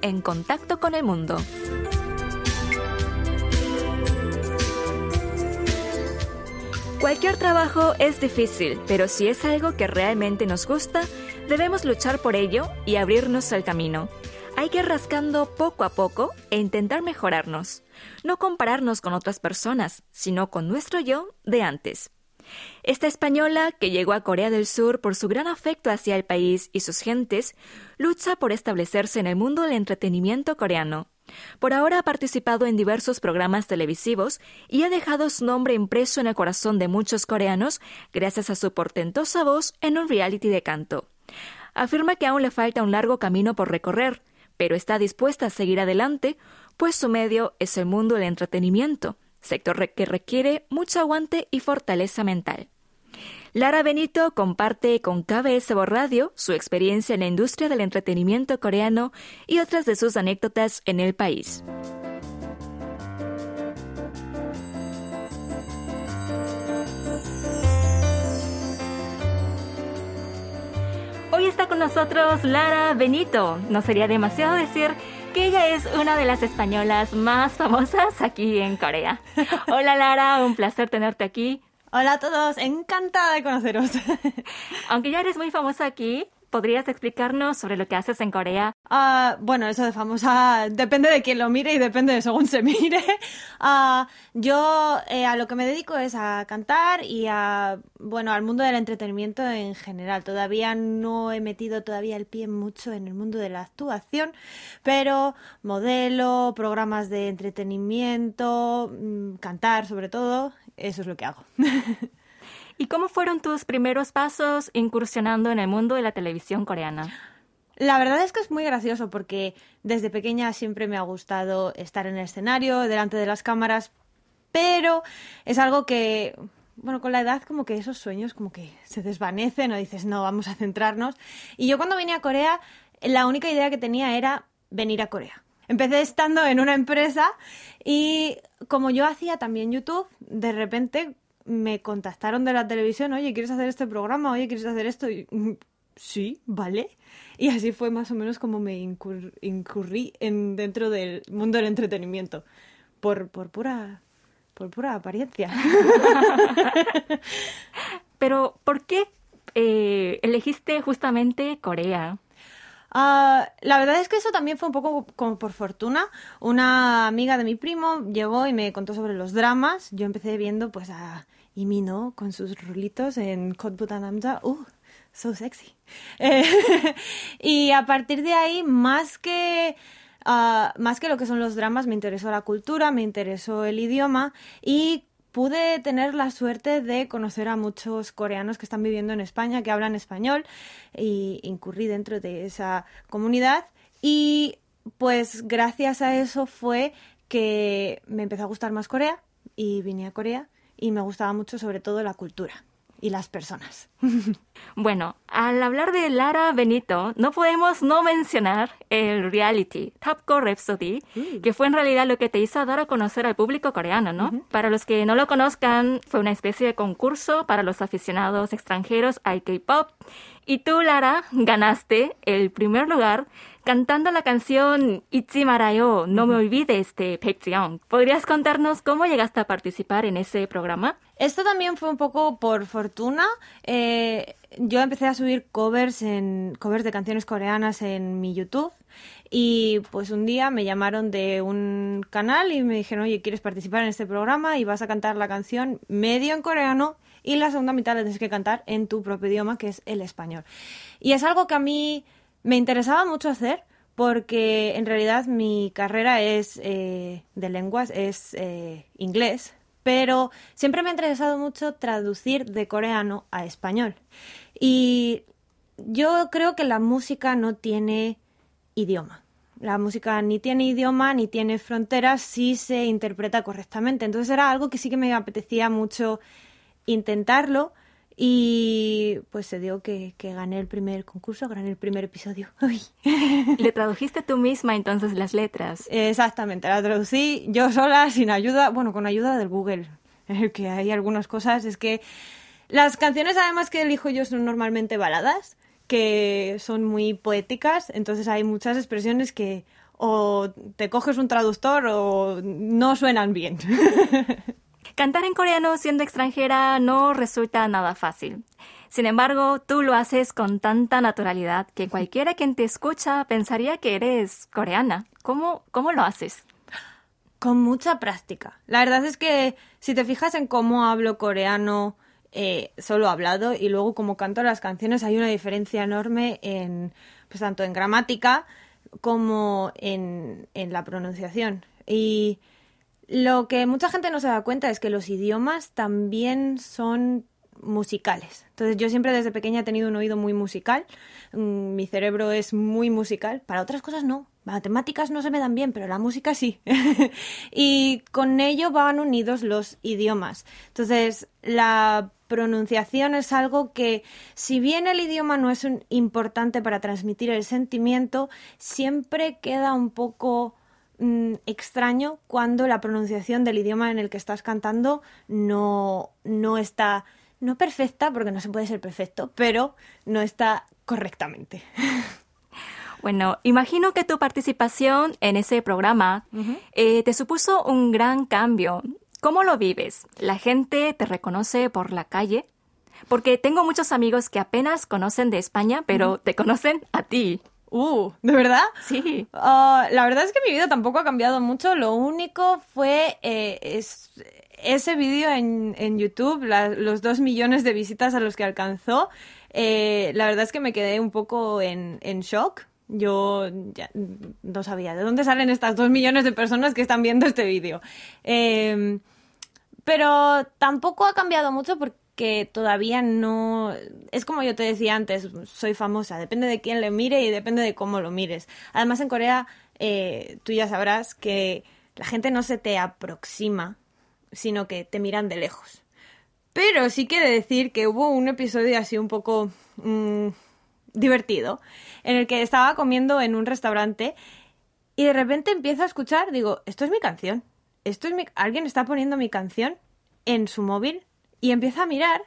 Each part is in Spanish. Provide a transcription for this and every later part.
En contacto con el mundo. Cualquier trabajo es difícil, pero si es algo que realmente nos gusta, debemos luchar por ello y abrirnos al camino. Hay que ir rascando poco a poco e intentar mejorarnos. No compararnos con otras personas, sino con nuestro yo de antes. Esta española, que llegó a Corea del Sur por su gran afecto hacia el país y sus gentes, lucha por establecerse en el mundo del entretenimiento coreano. Por ahora ha participado en diversos programas televisivos y ha dejado su nombre impreso en el corazón de muchos coreanos gracias a su portentosa voz en un reality de canto. Afirma que aún le falta un largo camino por recorrer, pero está dispuesta a seguir adelante, pues su medio es el mundo del entretenimiento, sector que requiere mucho aguante y fortaleza mental. Lara Benito comparte con KBS Radio su experiencia en la industria del entretenimiento coreano y otras de sus anécdotas en el país. Hoy está con nosotros Lara Benito. No sería demasiado decir que ella es una de las españolas más famosas aquí en Corea. Hola Lara, un placer tenerte aquí. Hola a todos, encantada de conoceros. Aunque ya eres muy famosa aquí, ¿podrías explicarnos sobre lo que haces en Corea? Uh, bueno, eso de famosa depende de quién lo mire y depende de según se mire. Uh, yo eh, a lo que me dedico es a cantar y a, bueno, al mundo del entretenimiento en general. Todavía no he metido todavía el pie mucho en el mundo de la actuación, pero modelo, programas de entretenimiento, mm, cantar sobre todo, eso es lo que hago. ¿Y cómo fueron tus primeros pasos incursionando en el mundo de la televisión coreana? La verdad es que es muy gracioso porque desde pequeña siempre me ha gustado estar en el escenario, delante de las cámaras, pero es algo que, bueno, con la edad como que esos sueños como que se desvanecen o dices, no, vamos a centrarnos. Y yo cuando vine a Corea, la única idea que tenía era venir a Corea. Empecé estando en una empresa y como yo hacía también YouTube, de repente me contactaron de la televisión, oye, ¿quieres hacer este programa? Oye, ¿quieres hacer esto? Mm, sí, vale. Y así fue más o menos como me incurrí en, dentro del mundo del entretenimiento. Por, por pura por pura apariencia. Pero, ¿por qué eh, elegiste justamente Corea? Uh, la verdad es que eso también fue un poco como por fortuna. Una amiga de mi primo llegó y me contó sobre los dramas. Yo empecé viendo pues a Imino con sus rulitos en Kotbutanamja. ¡Uh! So sexy. Y a partir de ahí, más que Uh, más que lo que son los dramas, me interesó la cultura, me interesó el idioma y pude tener la suerte de conocer a muchos coreanos que están viviendo en España, que hablan español, y incurrí dentro de esa comunidad. Y pues gracias a eso fue que me empezó a gustar más Corea y vine a Corea y me gustaba mucho sobre todo la cultura y las personas. Bueno, al hablar de Lara Benito, no podemos no mencionar el reality Gun Rhapsody, que fue en realidad lo que te hizo dar a conocer al público coreano, ¿no? Para los que no lo conozcan, fue una especie de concurso para los aficionados extranjeros al K-pop. Y tú, Lara, ganaste el primer lugar cantando la canción Itzi Marayo, No me olvides de Baekjeong. ¿Podrías contarnos cómo llegaste a participar en ese programa? Esto también fue un poco por fortuna. Eh, yo empecé a subir covers en covers de canciones coreanas en mi YouTube y pues un día me llamaron de un canal y me dijeron, oye, ¿quieres participar en este programa? Y vas a cantar la canción medio en coreano y la segunda mitad la tienes que cantar en tu propio idioma, que es el español. Y es algo que a mí me interesaba mucho hacer porque en realidad mi carrera es eh, de lenguas, es eh, inglés, pero siempre me ha interesado mucho traducir de coreano a español. Y yo creo que la música no tiene idioma. La música ni tiene idioma ni tiene fronteras si se interpreta correctamente. Entonces era algo que sí que me apetecía mucho intentarlo y pues se dio que, que, gané el primer concurso, gané el primer episodio. ¿Le tradujiste tú misma entonces las letras? Exactamente, la traducí yo sola, sin ayuda, bueno, con ayuda del Google, que hay algunas cosas, es que las canciones además que elijo yo son normalmente baladas, que son muy poéticas, entonces hay muchas expresiones que o te coges un traductor o no suenan bien. Cantar en coreano siendo extranjera no resulta nada fácil. Sin embargo, tú lo haces con tanta naturalidad que cualquiera quien te escucha pensaría que eres coreana. ¿Cómo, cómo lo haces? Con mucha práctica. La verdad es que si te fijas en cómo hablo coreano eh, solo hablado y luego como canto las canciones hay una diferencia enorme en, pues tanto en gramática como en, en la pronunciación. Y lo que mucha gente no se da cuenta es que los idiomas también son musicales. Entonces yo siempre desde pequeña he tenido un oído muy musical, mm, mi cerebro es muy musical, para otras cosas no. Matemáticas no se me dan bien, pero la música sí. y con ello van unidos los idiomas. Entonces, la pronunciación es algo que, si bien el idioma no es importante para transmitir el sentimiento, siempre queda un poco mm, extraño cuando la pronunciación del idioma en el que estás cantando no, no está no perfecta, porque no se puede ser perfecto, pero no está correctamente. Bueno, imagino que tu participación en ese programa eh, te supuso un gran cambio. ¿Cómo lo vives? ¿La gente te reconoce por la calle? Porque tengo muchos amigos que apenas conocen de España, pero te conocen a ti. Uh, ¿de verdad? Sí. Ah, la verdad es que mi vida tampoco ha cambiado mucho. Lo único fue eh, es, ese vídeo en, en YouTube, los dos millones de visitas a los que alcanzó, eh, la verdad es que me quedé un poco en, en shock. Yo ya no sabía de dónde salen estas dos millones de personas que están viendo este vídeo. Em, pero tampoco ha cambiado mucho porque todavía no... Es como yo te decía antes, soy famosa, depende de quién le mire y depende de cómo lo mires. Además en Corea, eh, tú ya sabrás que la gente no se te aproxima sino que te miran de lejos. Pero sí quiere decir que hubo un episodio así un poco mm, divertido, en el que estaba comiendo en un restaurante y de repente empiezo a escuchar, digo, esto es mi canción, esto es mi... alguien está poniendo mi canción en su móvil y empiezo a mirar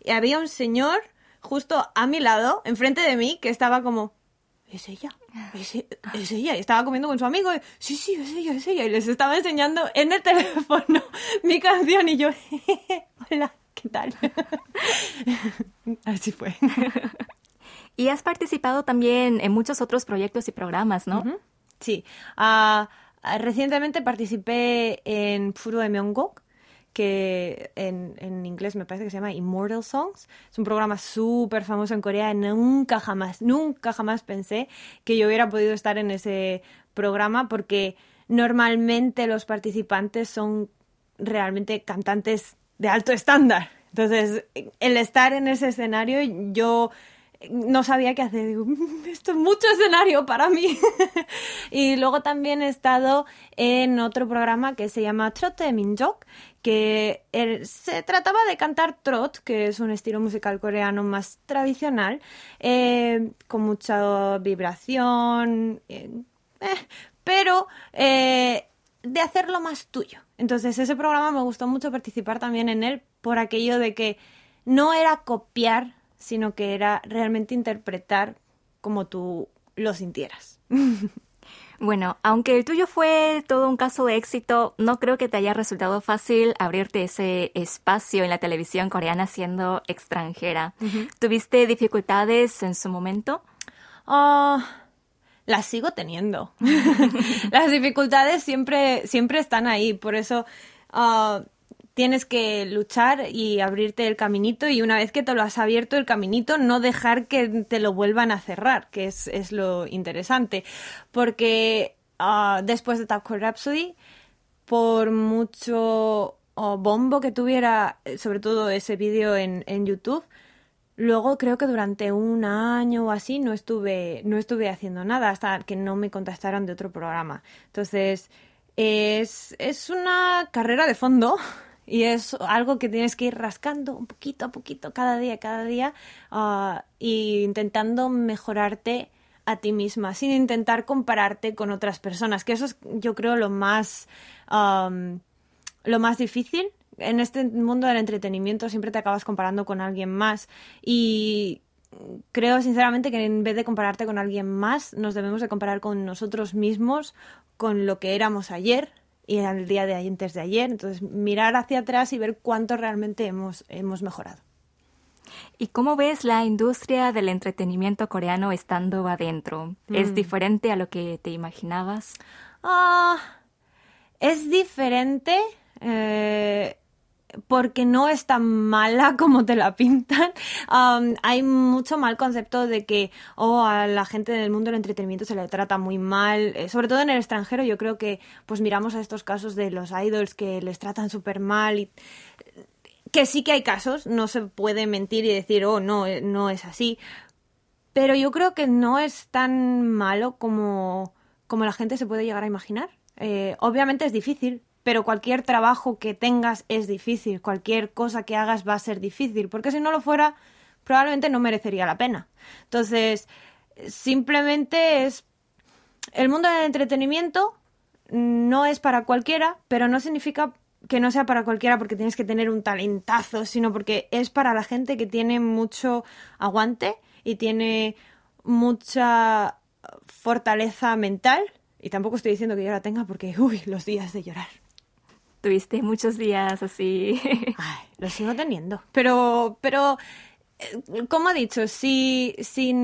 y había un señor justo a mi lado, enfrente de mí, que estaba como, es ella, es, ella. Y estaba comiendo con su amigo. sí, sí, es ella, es ella. Y les estaba enseñando en el teléfono mi canción y yo, hola, ¿qué tal? Así fue. Y has participado también en muchos otros proyectos y programas, ¿no? Sí. Ah, recientemente participé en Puro de Myeonggok, que en, en, inglés me parece que se llama Immortal Songs. Es un programa súper famoso en Corea. Nunca jamás, nunca jamás pensé que yo hubiera podido estar en ese programa porque normalmente los participantes son realmente cantantes de alto estándar. Entonces, el estar en ese escenario, yo no sabía qué hacer. Digo, mm, esto es mucho escenario para mí. y luego también he estado en otro programa que se llama Trote Minjok, que se trataba de cantar trot, que es un estilo musical coreano más tradicional, eh, con mucha vibración, eh, eh, pero de hacerlo más tuyo. Entonces ese programa me gustó mucho participar también en él por aquello de que no era copiar sino que era realmente interpretar como tú lo sintieras. Bueno, aunque el tuyo fue todo un caso de éxito, no creo que te haya resultado fácil abrirte ese espacio en la televisión coreana siendo extranjera. ¿Tuviste dificultades en su momento? Ah, las sigo teniendo. Las dificultades siempre, siempre están ahí, por eso ah, tienes que luchar y abrirte el caminito y una vez que te lo has abierto el caminito, no dejar que te lo vuelvan a cerrar, que es, lo interesante. Porque ah, después de Taco Rhapsody, por mucho bombo que tuviera, sobre todo ese vídeo en, en YouTube, Luego creo que durante un año o así no estuve, no estuve haciendo nada hasta que no me contactaron de otro programa. Entonces, es, es una carrera de fondo y es algo que tienes que ir rascando un poquito a poquito cada día, cada día uh, y intentando mejorarte a ti misma sin intentar compararte con otras personas, que eso es yo creo lo más um, lo más difícil en este mundo del entretenimiento. Siempre te acabas comparando con alguien más y creo sinceramente que en vez de compararte con alguien más, nos debemos de comparar con nosotros mismos, con lo que éramos ayer y el día de antes de ayer. Entonces, mirar hacia atrás y ver cuánto realmente hemos, hemos mejorado. ¿Y cómo ves la industria del entretenimiento coreano estando adentro? ¿Es mm. diferente a lo que te imaginabas? Ah, es diferente. Eh, porque no es tan mala como te la pintan. hay mucho mal concepto de que oh, a la gente del mundo del entretenimiento se le trata muy mal, eh, sobre todo en el extranjero. Yo creo que pues miramos a estos casos de los idols que les tratan súper mal y que sí que hay casos, no se puede mentir y decir, oh, no, eh, no es así. Pero yo creo que no es tan malo como, como la gente se puede llegar a imaginar. Eh, obviamente es difícil, pero cualquier trabajo que tengas es difícil, cualquier cosa que hagas va a ser difícil, porque si no lo fuera, probablemente no merecería la pena. Entonces, simplemente es... El mundo del entretenimiento no es para cualquiera, pero no significa que no sea para cualquiera porque tienes que tener un talentazo, sino porque es para la gente que tiene mucho aguante y tiene mucha fortaleza mental. Y tampoco estoy diciendo que yo la tenga porque, uy, los días de llorar. Tuviste muchos días así. Ay, lo sigo teniendo. Pero, pero, eh, como he dicho, si, si,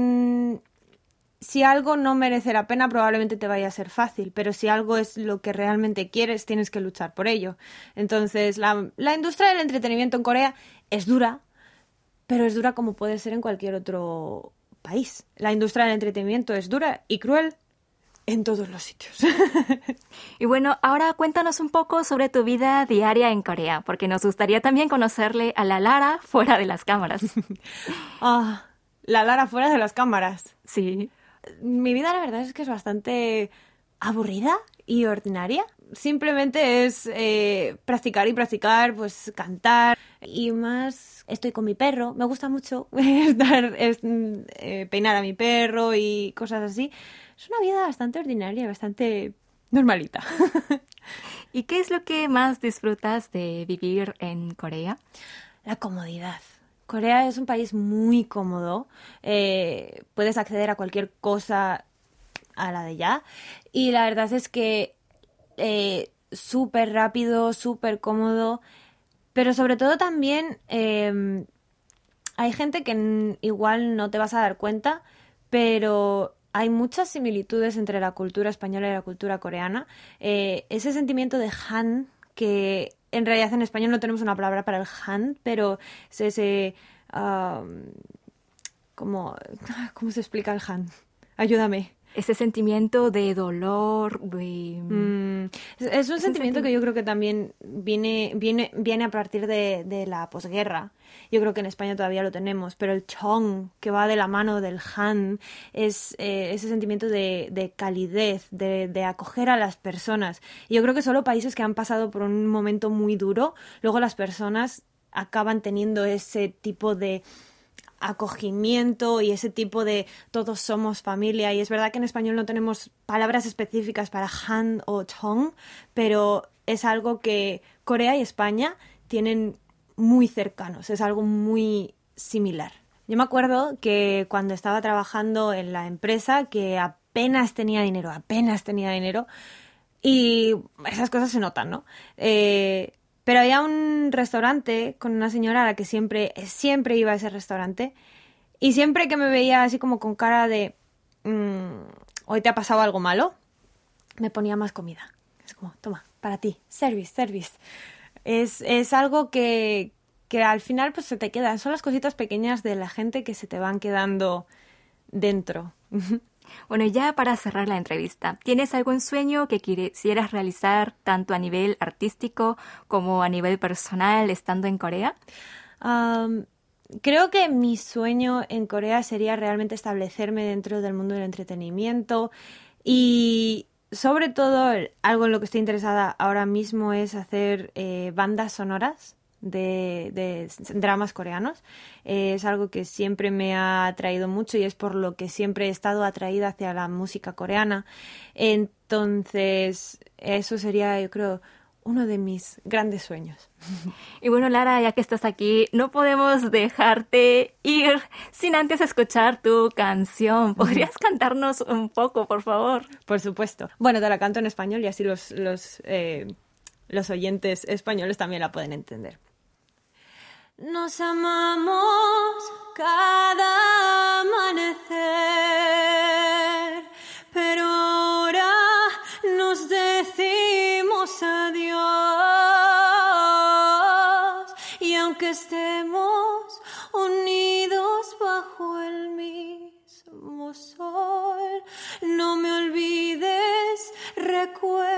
si algo no merece la pena, probablemente te vaya a ser fácil. Pero si algo es lo que realmente quieres, tienes que luchar por ello. Entonces, la, la industria del entretenimiento en Corea es dura, pero es dura como puede ser en cualquier otro país. La industria del entretenimiento es dura y cruel, en todos los sitios. y bueno, ahora cuéntanos un poco sobre tu vida diaria en Corea, porque nos gustaría también conocerle a la Lara fuera de las cámaras. ah, la Lara fuera de las cámaras. Sí. Mi vida la verdad es que es bastante aburrida y ordinaria. Simplemente es eh, practicar y practicar, pues cantar y más. Estoy con mi perro, me gusta mucho estar, eh, peinar a mi perro y cosas así es una vida bastante ordinaria, bastante normalita. ¿Y qué es lo que más disfrutas de vivir en Corea? La comodidad. Corea es un país muy cómodo. Eh, puedes acceder a cualquier cosa a la de ya. Y la verdad es que eh, súper rápido, súper cómodo. Pero sobre todo también em, hay gente que igual no te vas a dar cuenta, pero hay muchas similitudes entre la cultura española y la cultura coreana. Eh, ese sentimiento de Han, que en realidad en español no tenemos una palabra para el Han, pero es ese... como, ¿Cómo se explica el Han? Ayúdame ese sentimiento de dolor, de... Mm, es, un sentimiento que yo creo que también viene, viene, viene a partir de, de, la posguerra. Yo creo que en España todavía lo tenemos, pero el chong, que va de la mano del han, es eh, ese sentimiento de, de calidez, de, de, acoger a las personas. Y yo creo que solo países que han pasado por un momento muy duro, luego las personas acaban teniendo ese tipo de acogimiento y ese tipo de todos somos familia. Y es verdad que en español no tenemos palabras específicas para Han o Chong, pero es algo que Corea y España tienen muy cercanos, es algo muy similar. Yo me acuerdo que cuando estaba trabajando en la empresa, que apenas tenía dinero, apenas tenía dinero, y esas cosas se notan, ¿no? Eh, pero había un restaurante con una señora a la que siempre, siempre iba a ese restaurante. Y siempre que me veía así como con cara de, mm, hoy te ha pasado algo malo, me ponía más comida. Es como, toma, para ti, service, service. Es, es algo que, que al final pues se te quedan. Son las cositas pequeñas de la gente que se te van quedando dentro. Bueno, ya para cerrar la entrevista, ¿tienes algún sueño que quisieras realizar tanto a nivel artístico como a nivel personal estando en Corea? creo que mi sueño en Corea sería realmente establecerme dentro del mundo del entretenimiento y sobre todo algo en lo que estoy interesada ahora mismo es hacer eh, bandas sonoras de, dramas coreanos. es algo que siempre me ha atraído mucho y es por lo que siempre he estado atraída hacia la música coreana. Entonces, eso sería, yo creo, uno de mis grandes sueños. Y bueno, Lara, ya que estás aquí, no podemos dejarte ir sin antes escuchar tu canción. ¿Podrías cantarnos un poco, por favor? Por supuesto. Bueno, te la canto en español y así los, los, eh, los oyentes españoles también la pueden entender. Nos amamos cada amanecer, pero ahora nos decimos adiós. Y aunque estemos unidos bajo el mismo sol, no me olvides, recuerda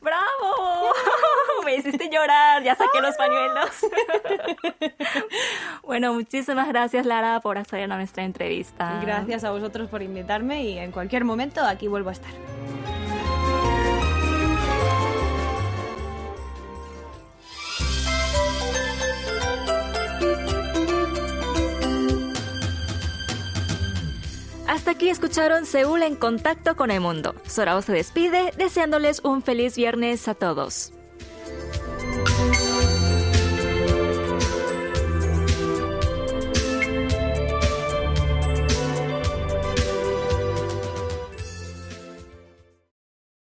¡Bravo! Me hiciste llorar, ya saqué los pañuelos. bueno, muchísimas gracias Lara por acceder a nuestra entrevista. Gracias a vosotros por invitarme y en cualquier momento aquí vuelvo a estar. Aquí escucharon Seúl en contacto con el mundo. Sorao se despide deseándoles un feliz viernes a todos.